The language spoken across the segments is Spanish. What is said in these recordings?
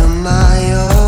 to my own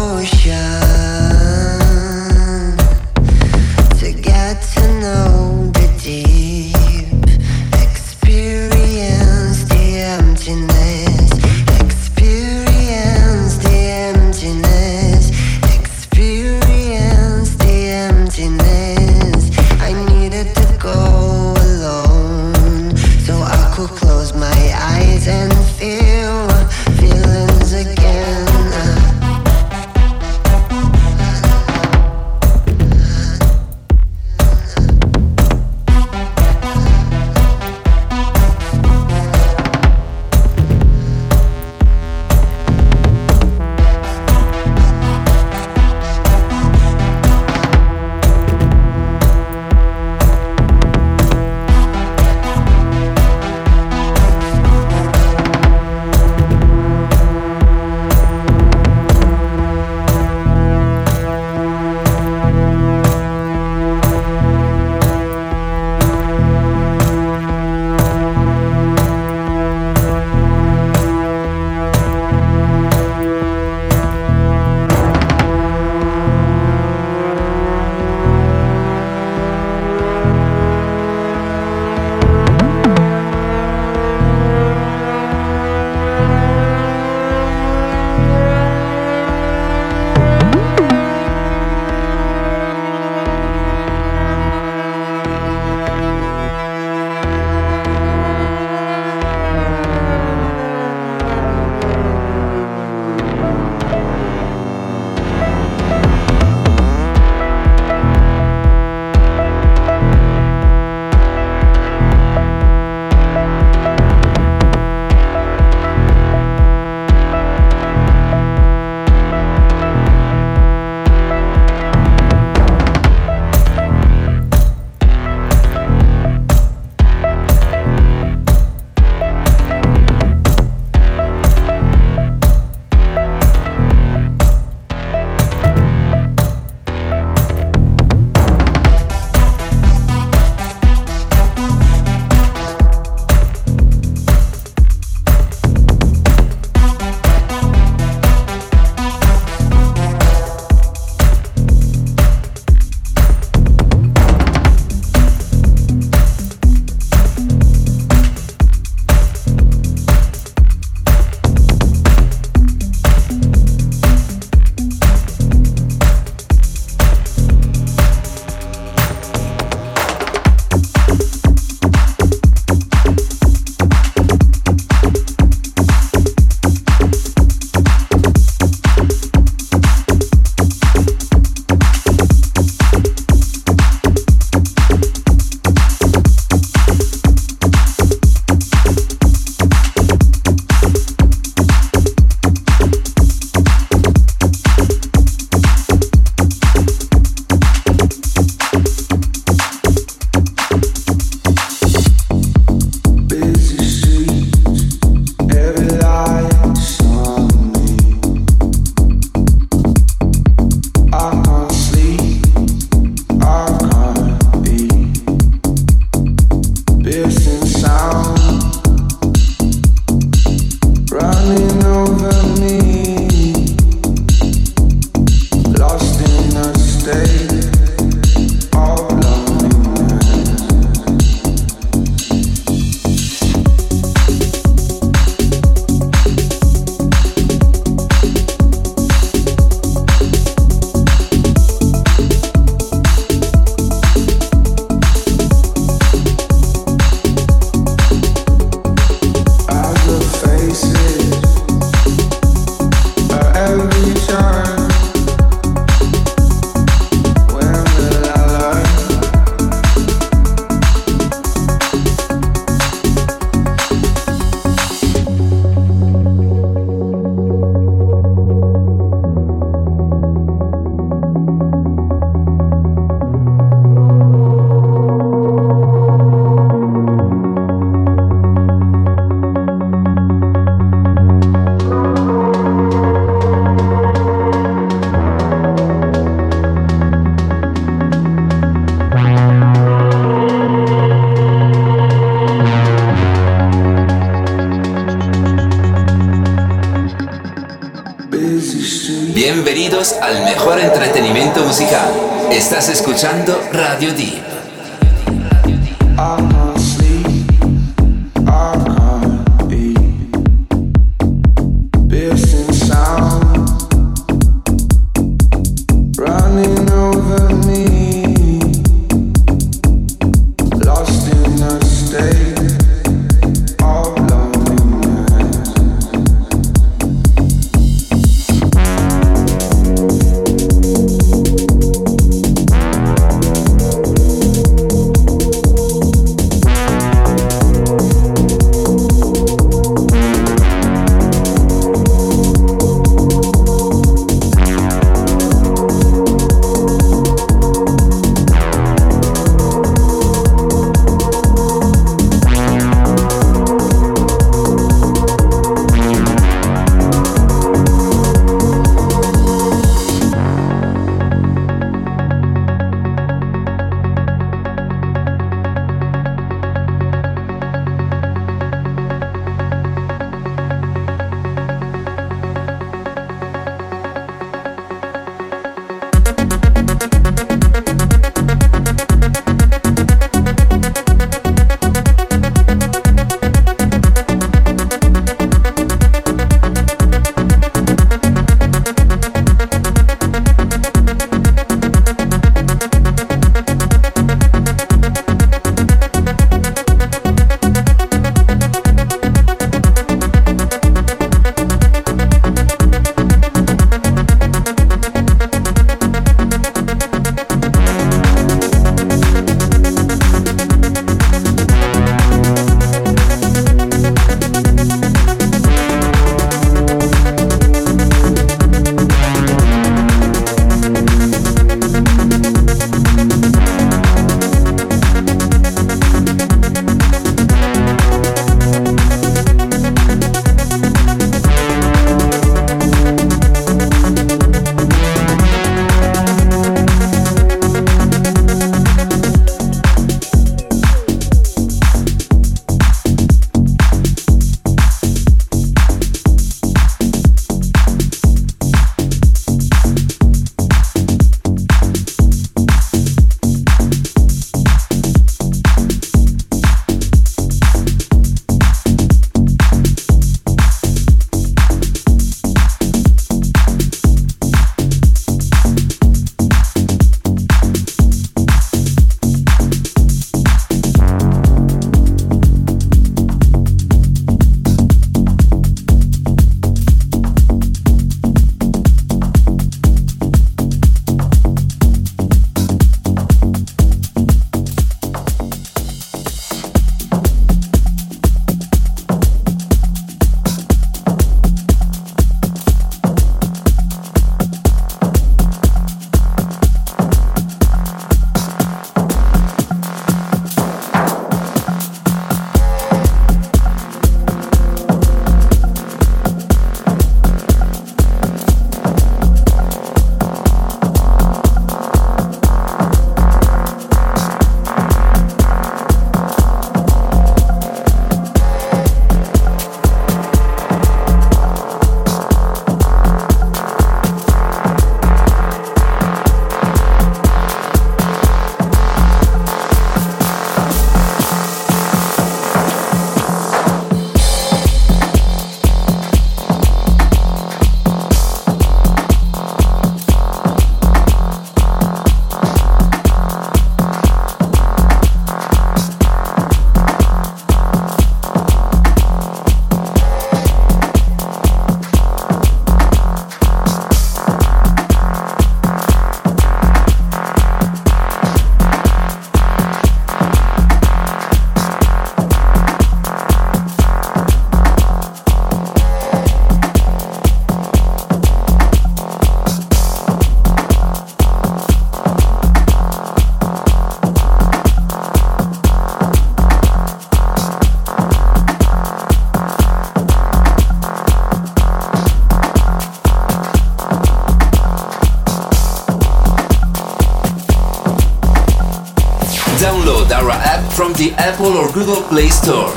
Google Play Store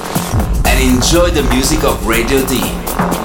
and enjoy the music of Radio D.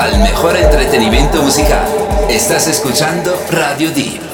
Al mejor entretenimiento musical. Estás escuchando Radio D.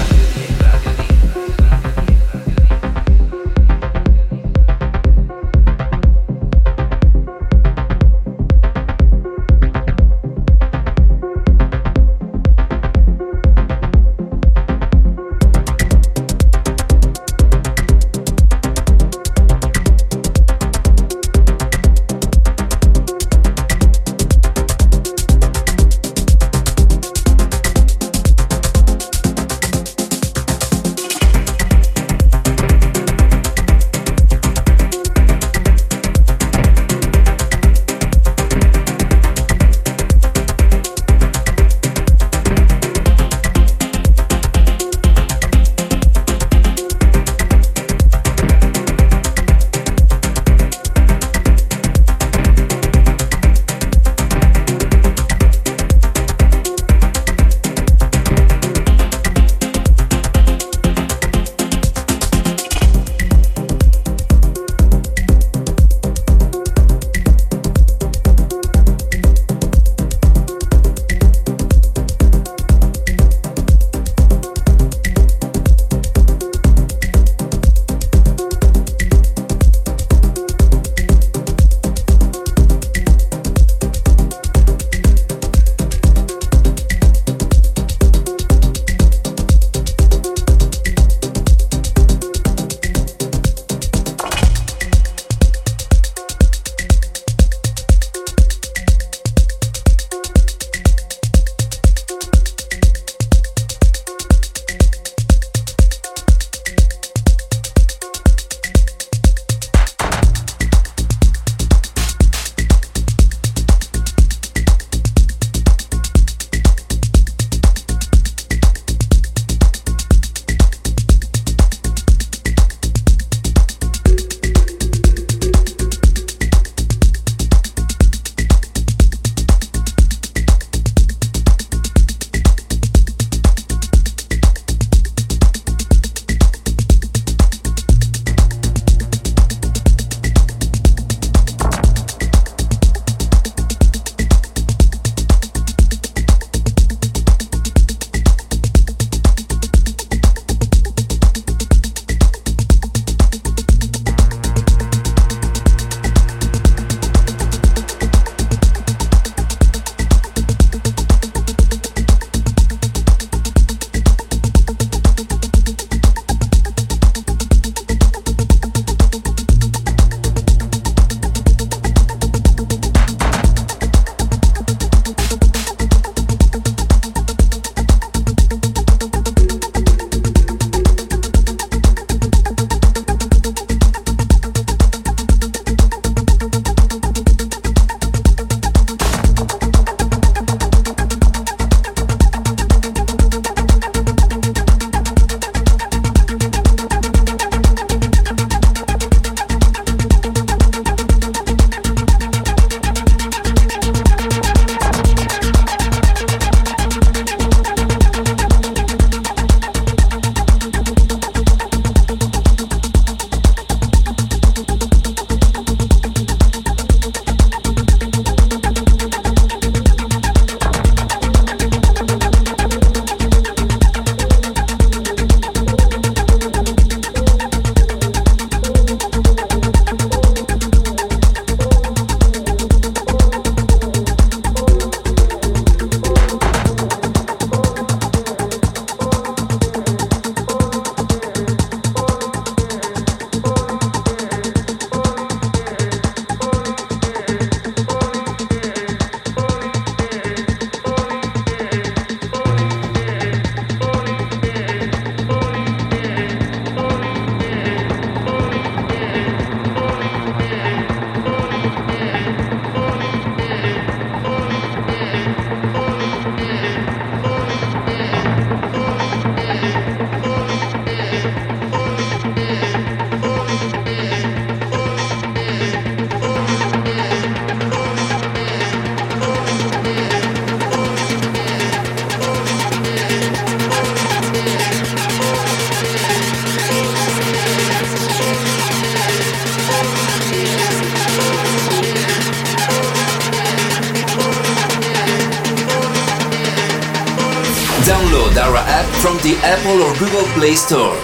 Store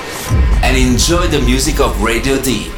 and enjoy the music of Radio Deep.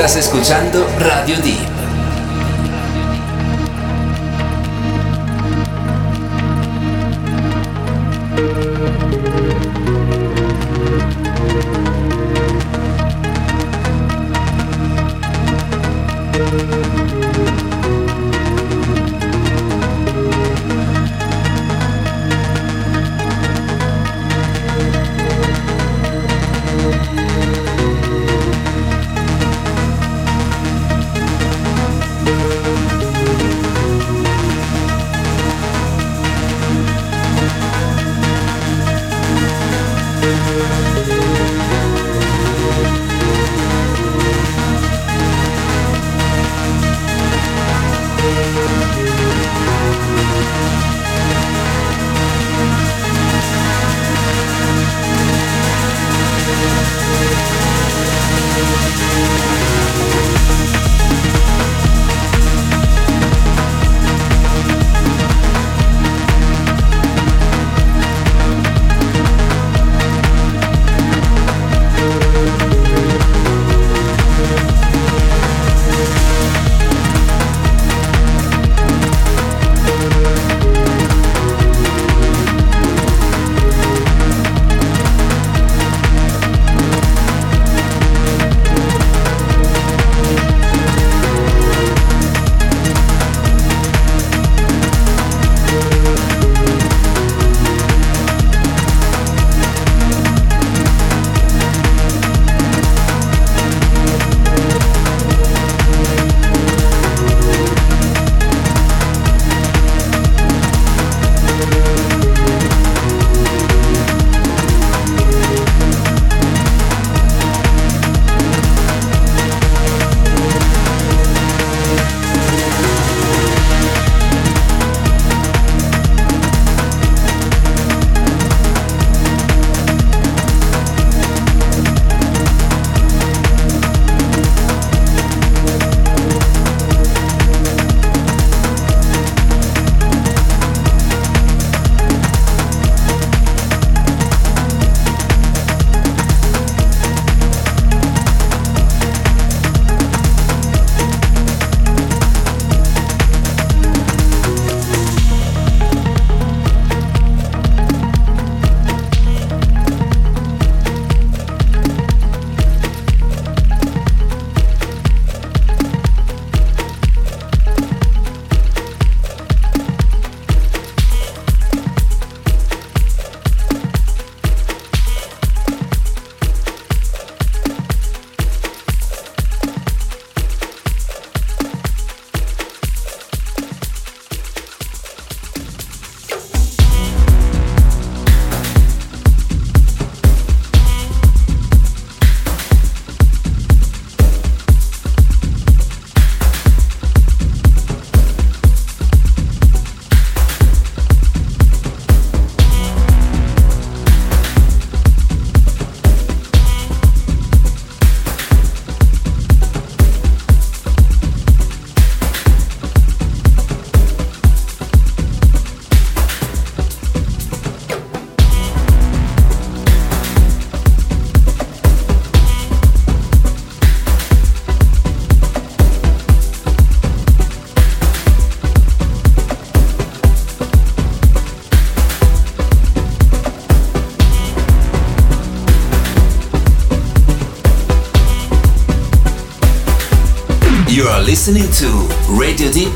Estás escuchando Radio Deep.